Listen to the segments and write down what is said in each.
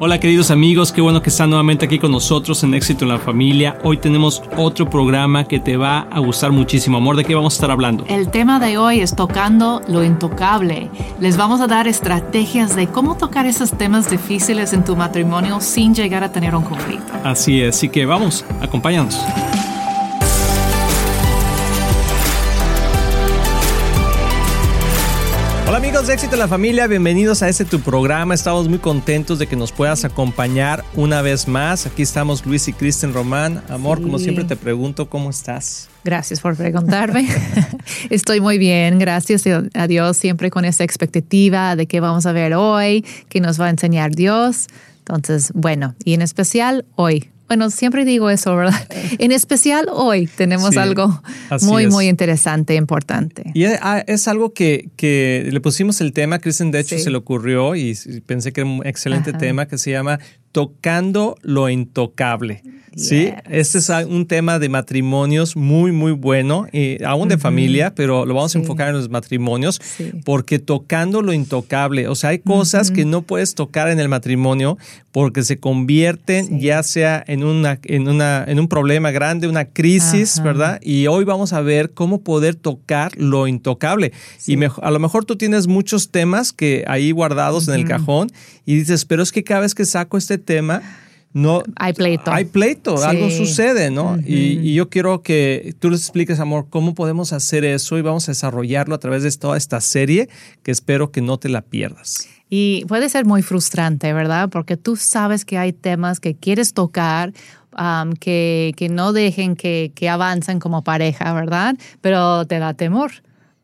Hola queridos amigos, qué bueno que están nuevamente aquí con nosotros en Éxito en la Familia. Hoy tenemos otro programa que te va a gustar muchísimo. Amor, ¿de qué vamos a estar hablando? El tema de hoy es tocando lo intocable. Les vamos a dar estrategias de cómo tocar esos temas difíciles en tu matrimonio sin llegar a tener un conflicto. Así es, así que vamos, acompáñanos. Amigos de Éxito en la Familia, bienvenidos a este tu programa. Estamos muy contentos de que nos puedas acompañar una vez más. Aquí estamos Luis y Kristen Román. Amor, como siempre te pregunto, ¿cómo estás? Gracias por preguntarme. Estoy muy bien, gracias a Dios, siempre con esa expectativa de qué vamos a ver hoy, qué nos va a enseñar Dios. Entonces, bueno, y en especial hoy, bueno, siempre digo eso, ¿verdad? En especial hoy tenemos algo muy, muy interesante, importante. Y ah, es, algo que, que, le pusimos el tema, Kristen de hecho se le ocurrió y pensé que era un excelente tema que se llama Tocando lo Intocable. Sí, este es un tema de matrimonios muy, muy bueno, y aún de familia, pero lo vamos a enfocar en los matrimonios, porque tocando lo intocable, o sea, hay cosas que no puedes tocar en el matrimonio porque se convierten ya sea en, una, en, una, en un problema grande, una crisis, ¿verdad? Y hoy vamos a ver cómo poder tocar lo intocable. Y a lo mejor tú tienes muchos temas que ahí guardados en el cajón y dices, pero es que cada vez que saco este tema, no hay pleito. Hay pleito, algo sucede, ¿no? y, yo quiero que tú les expliques, amor, cómo podemos hacer eso y vamos a desarrollarlo a través de toda esta serie que espero que no te la pierdas. Y puede ser muy frustrante, ¿verdad? Porque tú sabes que hay temas que quieres tocar, que, que, no dejen que, que avancen como pareja, ¿verdad? Pero te da temor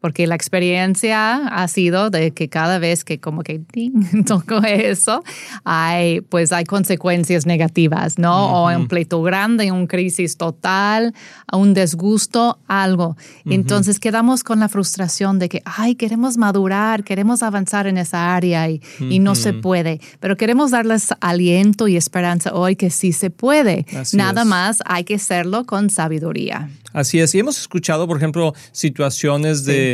porque la experiencia ha sido de que cada vez que como que toco eso, hay, pues hay consecuencias negativas, ¿no? O un pleito grande, una crisis total, un desgusto, algo. Entonces quedamos con la frustración de que, ay, queremos madurar, queremos avanzar en esa área y, y no se puede, pero queremos darles aliento y esperanza hoy que sí se puede. Nada más hay que hacerlo con sabiduría. Así es. Y hemos escuchado, por ejemplo, situaciones de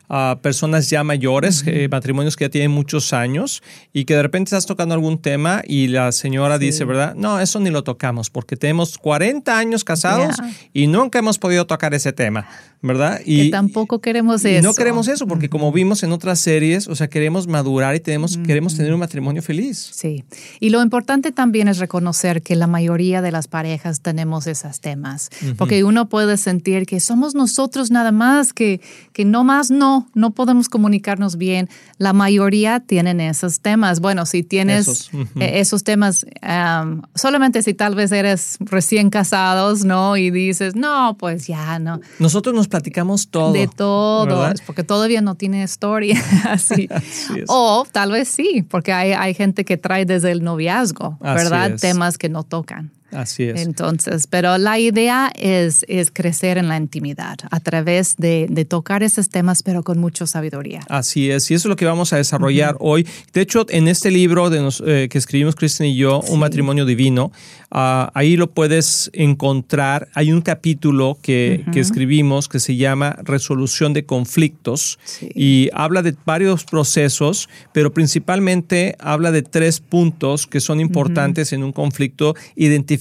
a personas ya mayores, eh, matrimonios que ya tienen muchos años y que de repente estás tocando algún tema y la señora dice, ¿verdad? No, eso ni lo tocamos porque tenemos 40 años casados y nunca hemos podido tocar ese tema, ¿verdad? Y tampoco queremos eso. no queremos eso porque como vimos en otras series, o sea, queremos madurar y tenemos, queremos tener un matrimonio feliz. Sí. Y lo importante también es reconocer que la mayoría de las parejas tenemos esos temas, porque uno puede sentir que somos nosotros nada más, que, que no más no, no, podemos comunicarnos bien. La mayoría tienen esos temas. Bueno, si tienes esos, e, temas, solamente si tal vez eres recién casados, ¿no? Y dices, no, pues ya, no. Nosotros nos platicamos todo. De todo, porque todavía no tiene historia así. o tal vez sí, porque hay, hay gente que trae desde el noviazgo, ¿verdad? Temas que no tocan. Así es. Entonces, pero la idea es, es crecer en la intimidad a través de, de, tocar esos temas, pero con mucha sabiduría. Así es, y eso es lo que vamos a desarrollar hoy. De hecho, en este libro de eh, que escribimos Kristen y yo, Un matrimonio divino, ah, ahí lo puedes encontrar. Hay un capítulo que, que escribimos que se llama Resolución de conflictos y habla de varios procesos, pero principalmente habla de tres puntos que son importantes en un conflicto identificar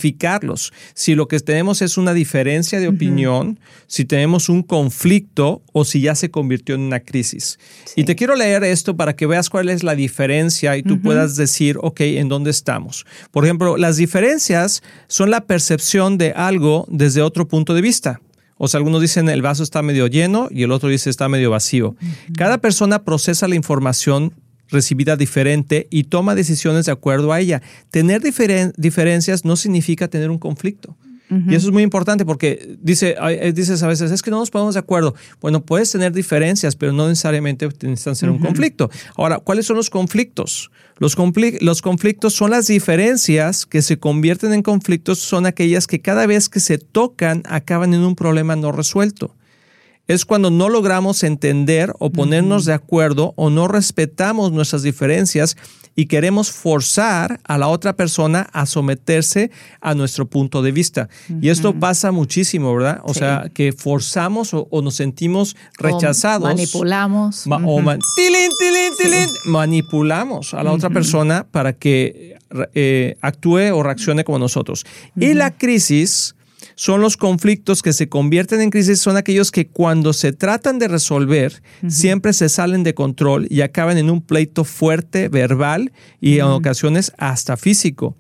si lo que tenemos es una diferencia de opinión, si tenemos un conflicto o si ya se convirtió en una crisis. Y te quiero leer esto para que veas cuál es la diferencia y tú puedas decir, ok, ¿en dónde estamos? Por ejemplo, las diferencias son la percepción de algo desde otro punto de vista. O sea, algunos dicen el vaso está medio lleno y el otro dice está medio vacío. Cada persona procesa la información recibida diferente y toma decisiones de acuerdo a ella. Tener diferencias no significa tener un conflicto. Y eso es muy importante porque dice, dices a veces, es que no nos ponemos de acuerdo. Bueno, puedes tener diferencias, pero no necesariamente necesitan ser un conflicto. Ahora, ¿cuáles son los conflictos? Los, los conflictos son las diferencias que se convierten en conflictos, son aquellas que cada vez que se tocan acaban en un problema no resuelto. Es cuando no logramos entender o ponernos de acuerdo o no respetamos nuestras diferencias y queremos forzar a la otra persona a someterse a nuestro punto de vista. Y esto pasa muchísimo, ¿verdad? O sea, que forzamos o, nos sentimos rechazados. manipulamos. O manipulamos a la otra persona para que eh, actúe o reaccione como nosotros. Y la crisis son los conflictos que se convierten en crisis, son aquellos que cuando se tratan de resolver, siempre se salen de control y acaban en un pleito fuerte, verbal y en ocasiones hasta físico.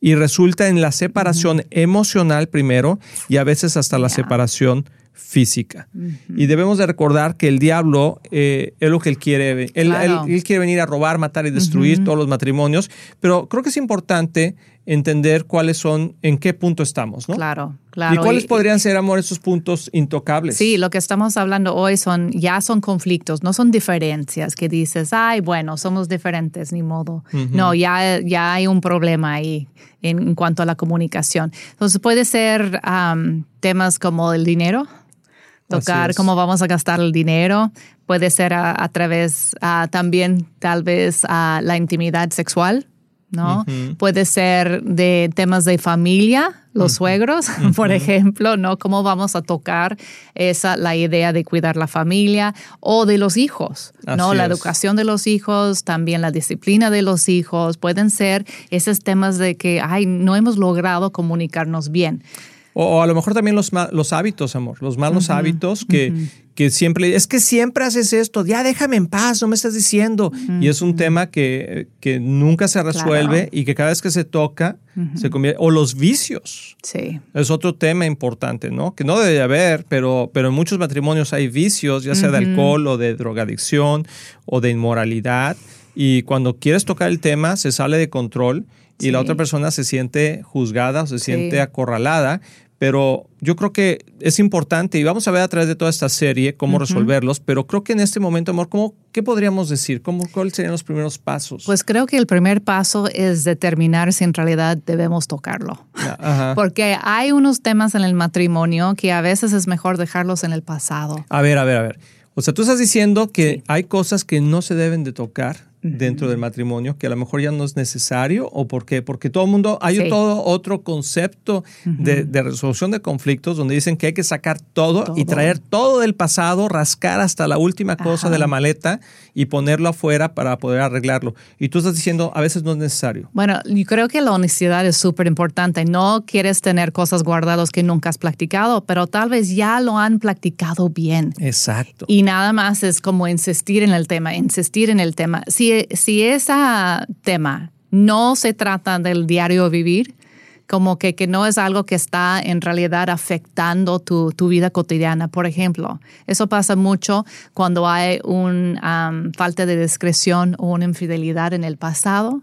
Y resulta en la separación emocional primero y a veces hasta la separación física. Y debemos de recordar que el diablo eh, es lo que él quiere. Él, quiere venir a robar, matar y destruir todos los matrimonios, pero creo que es importante entender cuáles son, en qué punto estamos, ¿no? Claro, claro. ¿Y cuáles podrían ser, amor, esos puntos intocables? Sí, lo que estamos hablando hoy son, ya son conflictos, no son diferencias que dices, ay, bueno, somos diferentes, ni modo. No, ya, ya hay un problema ahí en, cuanto a la comunicación. Entonces puede ser temas como el dinero, tocar cómo vamos a gastar el dinero. Puede ser a, través también tal vez a la intimidad sexual, ¿no? Puede ser de temas de familia, los suegros, por ejemplo, ¿no? Cómo vamos a tocar esa, la idea de cuidar la familia o de los hijos, ¿no? la educación de los hijos, también la disciplina de los hijos, pueden ser esos temas de que, ay, no hemos logrado comunicarnos bien. O, a lo mejor también los, los hábitos, amor, los malos hábitos que, que siempre, es que siempre haces esto, ya déjame en paz, no me estás diciendo. Y es un tema que, que nunca se resuelve y que cada vez que se toca, se convierte, o los vicios. Sí. Es otro tema importante, ¿no? Que no debe haber, pero, pero en muchos matrimonios hay vicios, ya sea de alcohol o de drogadicción o de inmoralidad. Y cuando quieres tocar el tema, se sale de control y la otra persona se siente juzgada o se siente acorralada. Pero yo creo que es importante y vamos a ver a través de toda esta serie cómo resolverlos, pero creo que en este momento, amor, ¿cómo, ¿qué podríamos decir? ¿Cómo, ¿Cuáles serían los primeros pasos? Pues creo que el primer paso es determinar si en realidad debemos tocarlo. Porque hay unos temas en el matrimonio que a veces es mejor dejarlos en el pasado. A ver, a ver, a ver. O sea, tú estás diciendo que hay cosas que no se deben de tocar dentro del matrimonio que a lo mejor ya no es necesario o por qué? Porque todo el mundo, hay todo otro concepto de, resolución de conflictos donde dicen que hay que sacar todo, y traer todo del pasado, rascar hasta la última cosa de la maleta y ponerlo afuera para poder arreglarlo. Y tú estás diciendo, a veces no es necesario. Bueno, yo creo que la honestidad es súper importante. No quieres tener cosas guardadas que nunca has practicado, pero tal vez ya lo han practicado bien. Exacto. Y nada más es como insistir en el tema, insistir en el tema. Si si, ese tema no se trata del diario vivir, como que, que, no es algo que está en realidad afectando tu, vida cotidiana. Por ejemplo, eso pasa mucho cuando hay una falta de discreción o una infidelidad en el pasado.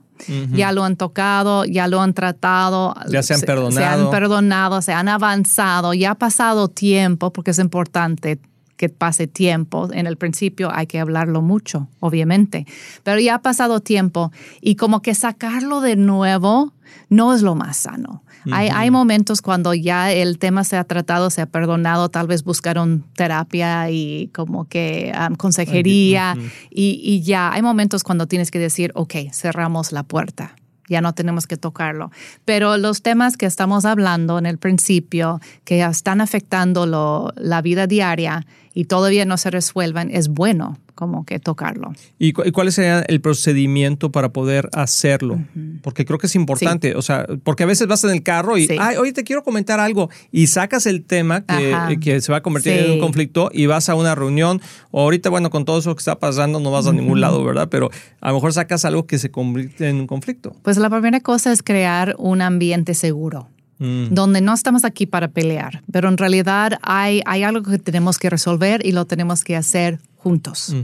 Ya lo han tocado, ya lo han tratado. Ya se han perdonado. Se han perdonado, se han avanzado, ya ha pasado tiempo, porque es importante que pase tiempo. En el principio hay que hablarlo mucho, obviamente, pero ya ha pasado tiempo y como que sacarlo de nuevo no es lo más sano. hay, hay, momentos cuando ya el tema se ha tratado, se ha perdonado, tal vez buscaron terapia y como que consejería y, y ya hay momentos cuando tienes que decir, ok, cerramos la puerta ya no tenemos que tocarlo. Pero los temas que estamos hablando en el principio, que están afectando la vida diaria y todavía no se resuelven, es bueno como que tocarlo. ¿Y, cuál sería el procedimiento para poder hacerlo? Porque creo que es importante, o sea, porque a veces vas en el carro y, ay, oye, te quiero comentar algo, y sacas el tema que, se va a convertir en un conflicto y vas a una reunión, o ahorita, bueno, con todo eso que está pasando no vas a ningún lado, ¿verdad? Pero a lo mejor sacas algo que se convierte en un conflicto. Pues la primera cosa es crear un ambiente seguro. Mm. donde no estamos aquí para pelear, pero en realidad hay, hay algo que tenemos que resolver y lo tenemos que hacer juntos.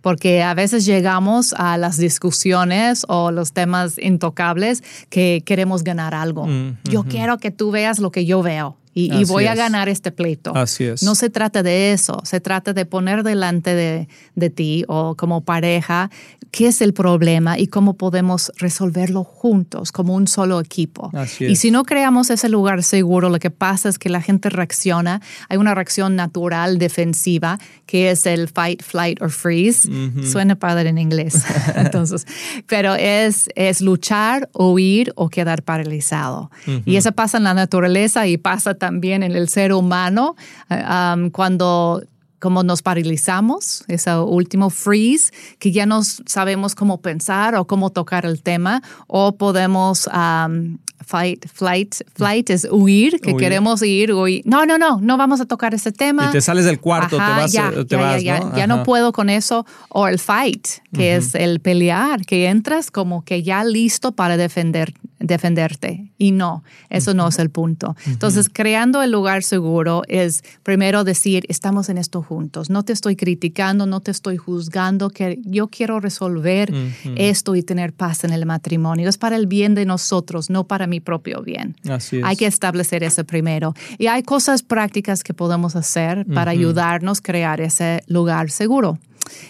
Porque a veces llegamos a las discusiones o los temas intocables que queremos ganar algo. Yo quiero que tú veas lo que yo veo y, voy a ganar este pleito. Así es. No se trata de eso, se trata de poner delante de, de ti o como pareja qué es el problema y cómo podemos resolverlo juntos como un solo equipo. Así Y es. si no creamos ese lugar seguro, lo que pasa es que la gente reacciona, hay una reacción natural defensiva que es el fight, flight or freeze. Suena padre en inglés. Entonces, pero es, es luchar, huir o quedar paralizado. Y eso pasa en la naturaleza y pasa también en el ser humano eh, um, cuando como nos paralizamos, ese último freeze, que ya no sabemos cómo pensar o cómo tocar el tema, o podemos um, fight, flight, flight es huir, que Huir. queremos ir, huir. No, no, no, no vamos a tocar ese tema. Y te sales del cuarto, Ajá, te vas, ya, eh, te ya, vas, ya, ¿no? ya, no puedo con eso. O el fight, que es el pelear, que entras como que ya listo para defender, defenderte. Y no, eso no es el punto. Entonces, creando el lugar seguro es primero decir, estamos en esto juntos. No te estoy criticando, no te estoy juzgando, que yo quiero resolver esto y tener paz en el matrimonio. Es para el bien de nosotros, no para mi propio bien. Así es. Hay que establecer eso primero. Y hay cosas prácticas que podemos hacer para ayudarnos a crear ese lugar seguro.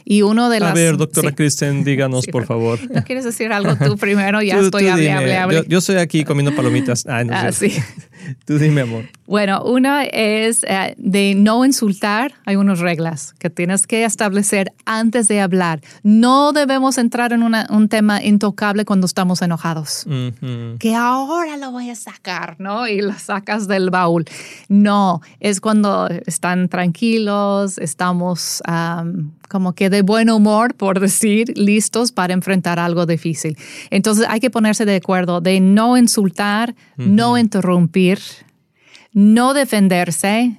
Y uno de las... A ver, doctora Sí. Kristen, díganos, Sí, por favor. ¿No quieres decir algo tú primero? Ya Tú- estoy hable, hable, hable. Yo, yo estoy aquí comiendo palomitas. Ay, no Ah, sé. sí. Tú dime, amor. Bueno, una es eh, de no insultar. Hay unas reglas que tienes que establecer antes de hablar. No debemos entrar en una- un tema intocable cuando estamos enojados. Ujú. que ahora lo voy a sacar, ¿no? Y lo sacas del baúl. No, es cuando están tranquilos, estamos am, como que de buen humor, por decir, listos para enfrentar algo difícil. Entonces hay que ponerse de acuerdo de no insultar, no interrumpir, no defenderse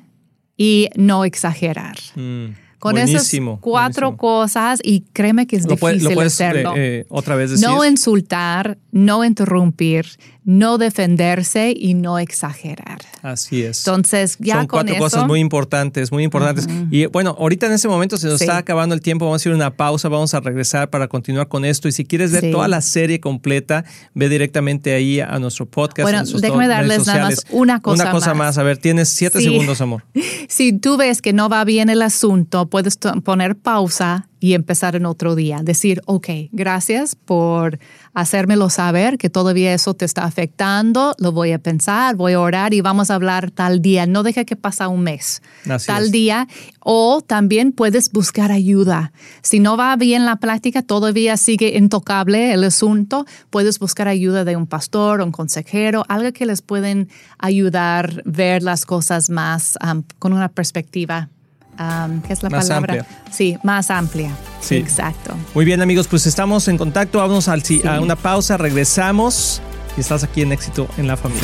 y no exagerar. Mm. Con Buenísimo, esas cuatro buenísimo. cosas, y créeme que es ¿Lo, puede- difícil lo puedes hacerlo. eh, eh, otra vez decir? No insultar, no interrumpir, no defenderse y no exagerar. Así es. Entonces, ya Son con cuatro eso, cosas muy importantes, muy importantes. Y bueno, ahorita en este momento se nos Sí. está acabando el tiempo, vamos a ir a una pausa, vamos a regresar para continuar con esto. Y si quieres ver Sí. toda la serie completa, ve directamente ahí a nuestro podcast. Bueno, en déjame redes darles nada más una cosa Una cosa más. más. A ver, tienes siete Sí. segundos, amor. si tú ves que no va bien el asunto, puedes poner pausa y empezar en otro día. Decir, ok, gracias por hacérmelo saber que todavía eso te está afectando, lo voy a pensar, voy a orar y vamos a hablar tal día. No deja que pasa un mes. Así tal es. día. O también puedes buscar ayuda. Si no va bien la plática, todavía sigue intocable el asunto, puedes buscar ayuda de un pastor, un consejero, algo que les pueden ayudar a ver las cosas más um, con una perspectiva. Um, ¿Qué es la Más palabra? amplia. Sí, más amplia. Sí. Exacto. Muy bien, amigos, pues estamos en contacto. Vamos al, Sí. a una pausa, regresamos y estás aquí en Éxito en la Familia.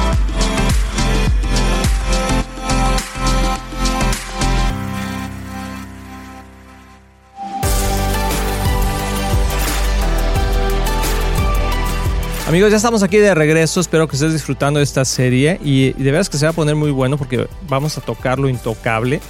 Amigos, ya estamos aquí de regreso. Espero que estés disfrutando de esta serie y, de veras que se va a poner muy bueno porque vamos a tocar lo intocable.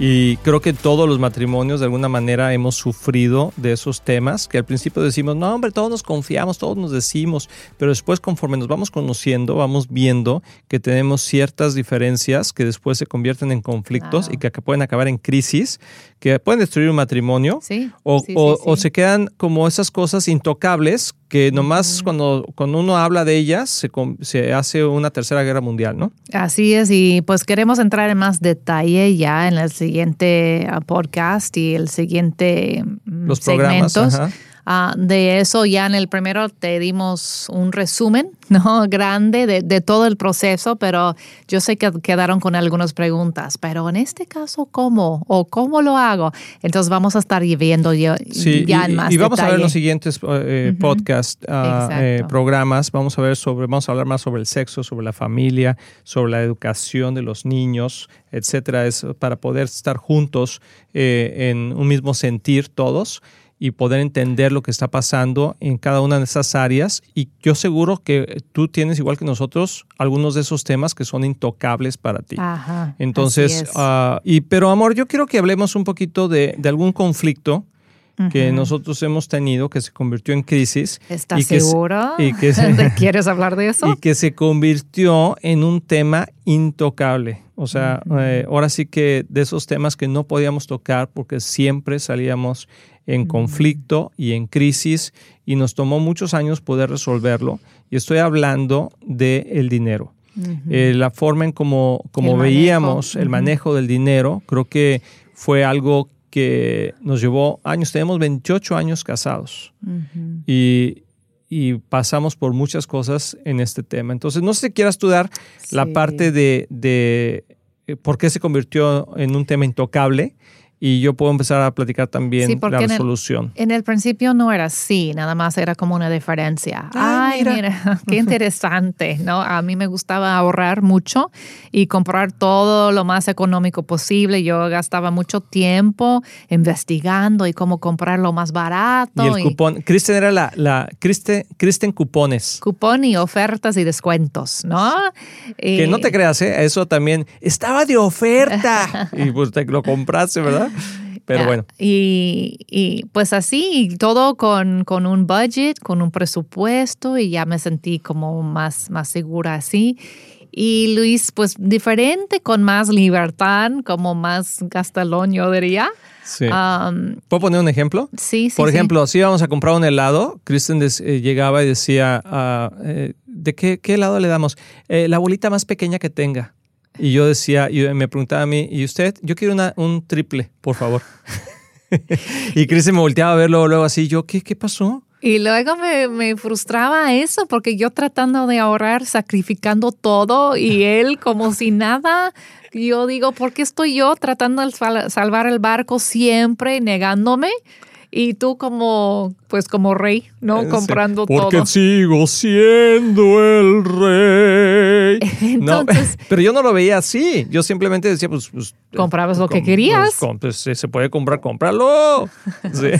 Y creo que todos los matrimonios de alguna manera hemos sufrido de esos temas que al principio decimos, no, hombre, todos nos confiamos, todos nos decimos, pero después conforme nos vamos conociendo, vamos viendo que tenemos ciertas diferencias que después se convierten en conflictos Claro. y que pueden acabar en crisis, que pueden destruir un matrimonio Sí, o, sí, o- sí, o sí. se quedan como esas cosas intocables que nomás cuando, cuando uno habla de ellas se, se hace una tercera guerra mundial, ¿no? Así es, y pues queremos entrar en más detalle ya en el siguiente ah, podcast y el siguiente mm, los programas. ajá. Ah, de eso ya en el primero te dimos un resumen, ¿no? Grande de, de todo el proceso, pero yo sé que quedaron con algunas preguntas. Pero en este caso, ¿cómo? ¿O cómo lo hago? Entonces vamos a estar viendo Sí, ya y, en más y vamos a ver los siguientes eh, podcast, eh, programas. Vamos a ver sobre, vamos a hablar más sobre el sexo, sobre la familia, sobre la educación de los niños, etcétera. Es para poder estar juntos eh, en un mismo sentir todos y poder entender lo que está pasando en cada una de esas áreas. Y yo seguro que tú tienes, igual que nosotros, algunos de esos temas que son intocables para ti. Ajá, Entonces, ah, y, pero amor, yo quiero que hablemos un poquito de, de algún conflicto que nosotros hemos tenido que se convirtió en crisis. ¿Estás y que se- seguro? y que se- ¿De- ¿Quieres hablar de eso? Y que se convirtió en un tema intocable. O sea, eh, ahora sí que de esos temas que no podíamos tocar porque siempre salíamos en conflicto y en crisis y nos tomó muchos años poder resolverlo. Y estoy hablando del el dinero. Eh, la forma en como, como El manejo. veíamos el manejo del dinero, creo que fue algo que nos llevó años. Tenemos 28 años casados y, y pasamos por muchas cosas en este tema. Entonces, no sé si quieras tú dar la parte de, de eh, por qué se convirtió en un tema intocable y yo puedo empezar a platicar también Sí, la en el- resolución. En el principio no era así, nada más era como una diferencia. Ay, Ay, mira. mira. qué interesante, ¿no? A mí me gustaba ahorrar mucho y comprar todo lo más económico posible. Yo gastaba mucho tiempo investigando y cómo comprar lo más barato. Y el cupón, Kristen era la, la Kristen, Kristen Cupones. cupón y ofertas y descuentos, ¿no? Que no te creas, ¿eh? Eso también estaba de oferta. y pues te lo compraste, ¿verdad? Pero bueno. Y, y, pues así, y todo con, con un budget, con un presupuesto, y ya me sentí como más, más segura así. Y Luis, pues diferente, con más libertad, como más gastalón, yo diría. Sí. Um, ¿Puedo poner un ejemplo? sí, sí. Por sí. ejemplo, si íbamos a comprar un helado, Kristen des- eh, llegaba y decía, eh, ¿de qué, qué helado le damos? "Eh, la bolita más pequeña que tenga. Y yo decía, y me preguntaba a mí, ¿y usted? Yo quiero una, un triple, por favor. y Kristen me volteaba a verlo luego así, yo, ¿qué, qué pasó? Y luego me, me frustraba eso, porque yo tratando de ahorrar, sacrificando todo, y él como si nada. Yo digo, ¿por qué estoy yo tratando de sal- salvar el barco siempre, negándome? Y tú como, pues como rey, ¿no? Sí. Comprando Porque todo. sigo siendo el rey. No, Entonces- pero yo no lo veía así. Yo simplemente decía, pues... pues Comprabas lo que com- querías. pues, pues, si se puede comprar, cómpralo. Sí.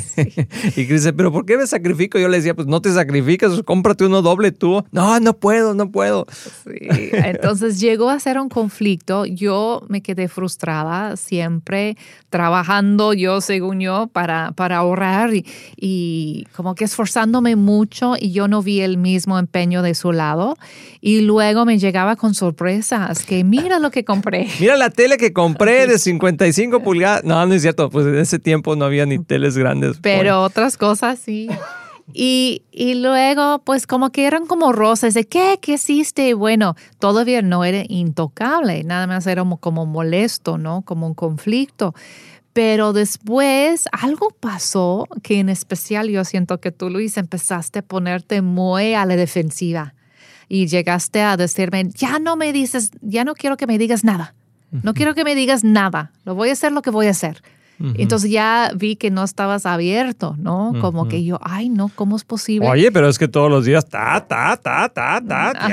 Y Chris dice, ¿pero por qué me sacrifico? Yo le decía, pues no te sacrificas, cómprate uno doble tú. No, no puedo, no puedo. Sí, Entonces llegó a ser un conflicto. Yo me quedé frustrada, siempre trabajando yo, según yo, para, para ahorrar y, y como que esforzándome mucho y yo no vi el mismo empeño de su lado. Y luego me llegaba con sorpresas, que mira lo que compré. Mira la tele que compré de 55 pulgadas. No, no es cierto, pues en ese tiempo no había ni teles grandes. Pero otras cosas sí. Y, y luego, pues como que eran como rosas de ¿qué? ¿Qué hiciste? Bueno, todavía no era intocable, nada más era como, como molesto, ¿no? Como un conflicto. Pero después algo pasó que en especial yo siento que tú, Luis, empezaste a ponerte muy a la defensiva y llegaste a decirme, ya no me dices, ya no quiero que me digas nada. No quiero que me digas nada. Lo voy a hacer lo que voy a hacer. Entonces ya vi que no estabas abierto, ¿no? Como que yo, ay, no, ¿cómo es posible? Oye, pero es que todos los días, ta, ta, ta, ta, ta, Ah.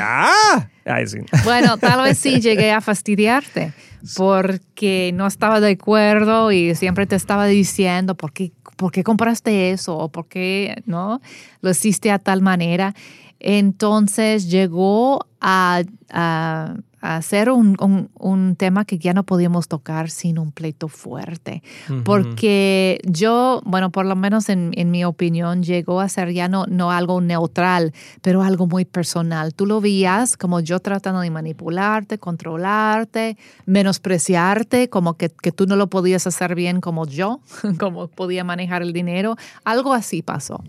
ya. Ay, sí. Bueno, tal vez sí llegué a fastidiarte porque no estaba de acuerdo y siempre te estaba diciendo por qué, por qué compraste eso o por qué no lo hiciste a tal manera. Entonces llegó a, a, a ser un, un, un, tema que ya no podíamos tocar sin un pleito fuerte. Porque yo, bueno, por lo menos en, en, mi opinión, llegó a ser ya no, no algo neutral, pero algo muy personal. Tú lo veías como yo tratando de manipularte, controlarte, menospreciarte, como que, que tú no lo podías hacer bien como yo, como podía manejar el dinero. Algo así pasó.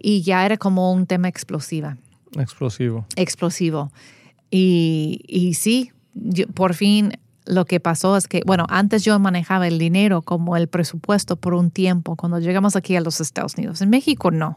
Y ya era como un tema explosiva. Explosivo. Explosivo. Y, y sí, yo, por fin lo que pasó es que, bueno, antes yo manejaba el dinero como el presupuesto por un tiempo cuando llegamos aquí a los Estados Unidos. En México no.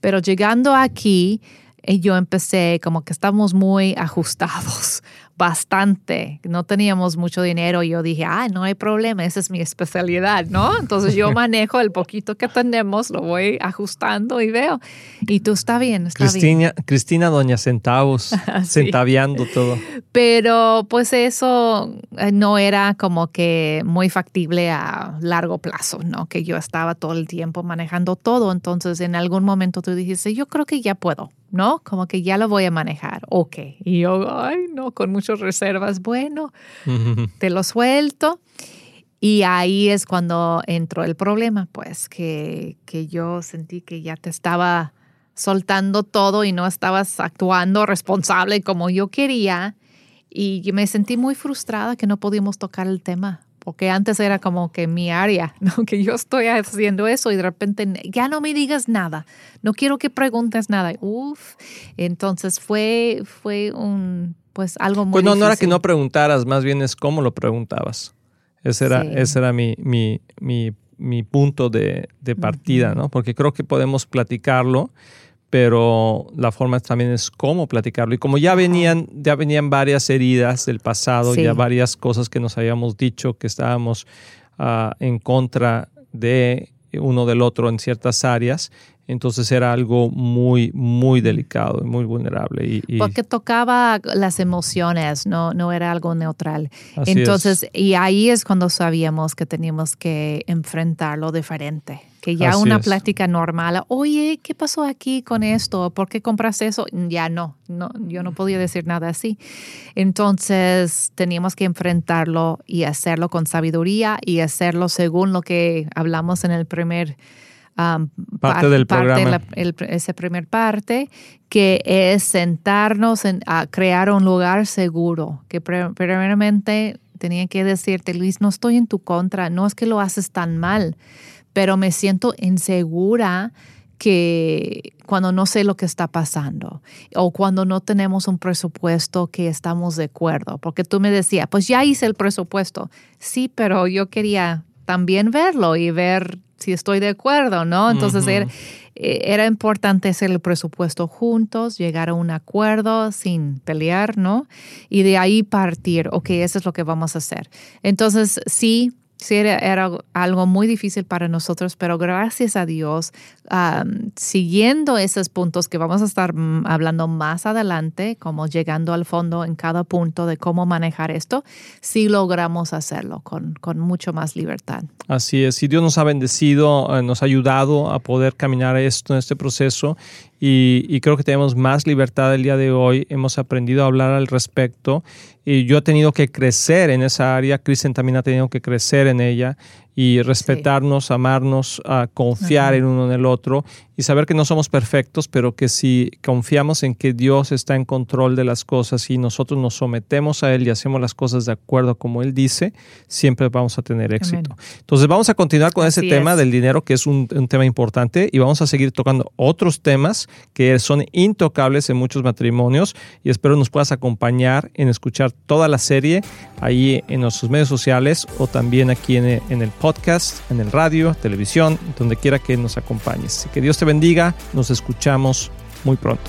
Pero llegando aquí, eh, yo empecé como que estábamos muy ajustados bastante. No teníamos mucho dinero y yo dije, ah, no hay problema, esa es mi especialidad, ¿no? Entonces yo manejo el poquito que tenemos, lo voy ajustando y veo. Y tú está bien, está Cristina, bien. Cristina, doña centavos, centaviando todo. Pero pues eso eh, no era como que muy factible a largo plazo, ¿no? Que yo estaba todo el tiempo manejando todo. Entonces en algún momento tú dijiste, yo creo que ya puedo ¿no? Como que ya lo voy a manejar. Ok. Y yo, ay, no, con muchas reservas. Bueno, te lo suelto. Y ahí es cuando entró el problema, pues, que, que yo sentí que ya te estaba soltando todo y no estabas actuando responsable como yo quería. Y me sentí muy frustrada que no podíamos tocar el tema porque antes era como que mi área, ¿no? que yo estoy haciendo eso y de repente ya no me digas nada, no quiero que preguntes nada. Uf, entonces fue, fue un, pues algo muy... Pues no, no era que no preguntaras, más bien es cómo lo preguntabas. Ese era, ese era mi, mi, mi, mi punto de, de partida, ¿no? Porque creo que podemos platicarlo pero la forma también es cómo platicarlo. Y como ya venían, ya venían varias heridas del pasado, ya varias cosas que nos habíamos dicho que estábamos ah, en contra de uno del otro en ciertas áreas, entonces era algo muy, muy delicado y muy vulnerable. Y, Porque tocaba las emociones, no, no era algo neutral. Entonces, y ahí es cuando sabíamos que teníamos que enfrentarlo diferente. Que ya una plática normal, oye, ¿qué pasó aquí con esto? ¿Por qué compraste eso? Ya no, no, yo no podía decir nada así. Entonces teníamos que enfrentarlo y hacerlo con sabiduría y hacerlo según lo que hablamos en el primer parte del programa. ese primer parte, que es sentarnos a crear un lugar seguro, que primeramente tenía que decirte, Luis, no estoy en tu contra, no es que lo haces tan mal, pero me siento insegura que cuando no sé lo que está pasando o cuando no tenemos un presupuesto que estamos de acuerdo, porque tú me decías, pues ya hice el presupuesto, sí, pero yo quería también verlo y ver si estoy de acuerdo, ¿no? Entonces era, eh, era, importante hacer el presupuesto juntos, llegar a un acuerdo sin pelear, ¿no? Y de ahí partir, ok, eso es lo que vamos a hacer. Entonces, sí, sí era, algo muy difícil para nosotros, pero gracias a Dios, siguiendo esos puntos que vamos a estar mm, hablando más adelante, como llegando al fondo en cada punto de cómo manejar esto, sí logramos hacerlo con, con mucho más libertad. Así es, y Dios nos ha bendecido, eh, nos ha ayudado a poder caminar esto en este proceso y, creo que tenemos más libertad el día de hoy. Hemos aprendido a hablar al respecto y yo he tenido que crecer en esa área. Kristen también ha tenido que crecer en ella y respetarnos, amarnos, a confiar en uno en el otro y saber que no somos perfectos, pero que si confiamos en que Dios está en control de las cosas y nosotros nos sometemos a Él y hacemos las cosas de acuerdo como Él dice, siempre vamos a tener éxito. Entonces vamos a continuar con ese tema del dinero, que es un, un tema importante, y vamos a seguir tocando otros temas que son intocables en muchos matrimonios y espero nos puedas acompañar en escuchar toda la serie ahí en nuestros medios sociales o también aquí en en el podcast podcast, en el radio, televisión, donde quiera que nos acompañes. Que Dios te bendiga, nos escuchamos muy pronto.